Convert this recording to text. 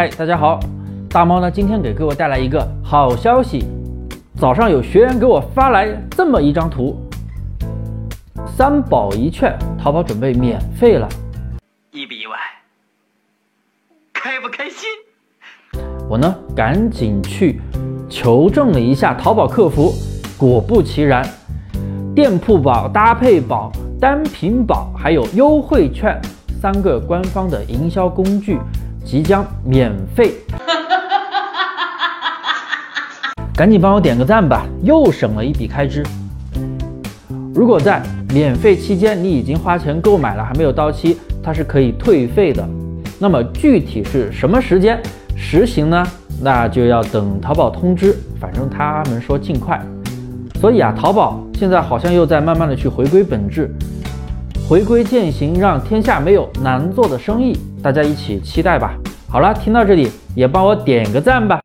嗨，大家好，大猫呢今天给各位带来一个好消息，早上有学员给我发来这么一张图，三宝一券，淘宝准备免费了，意不意外？开不开心？我呢赶紧去求证了一下淘宝客服，果不其然，店铺宝、搭配宝、单品宝还有优惠券三个官方的营销工具。即将免费，赶紧帮我点个赞吧，又省了一笔开支。如果在免费期间你已经花钱购买了，还没有到期，它是可以退费的。那么具体是什么时间实行呢？那就要等淘宝通知，反正他们说尽快。所以啊，淘宝现在好像又在慢慢的去回归本质。回归践行，让天下没有难做的生意，大家一起期待吧。好了，听到这里也帮我点个赞吧。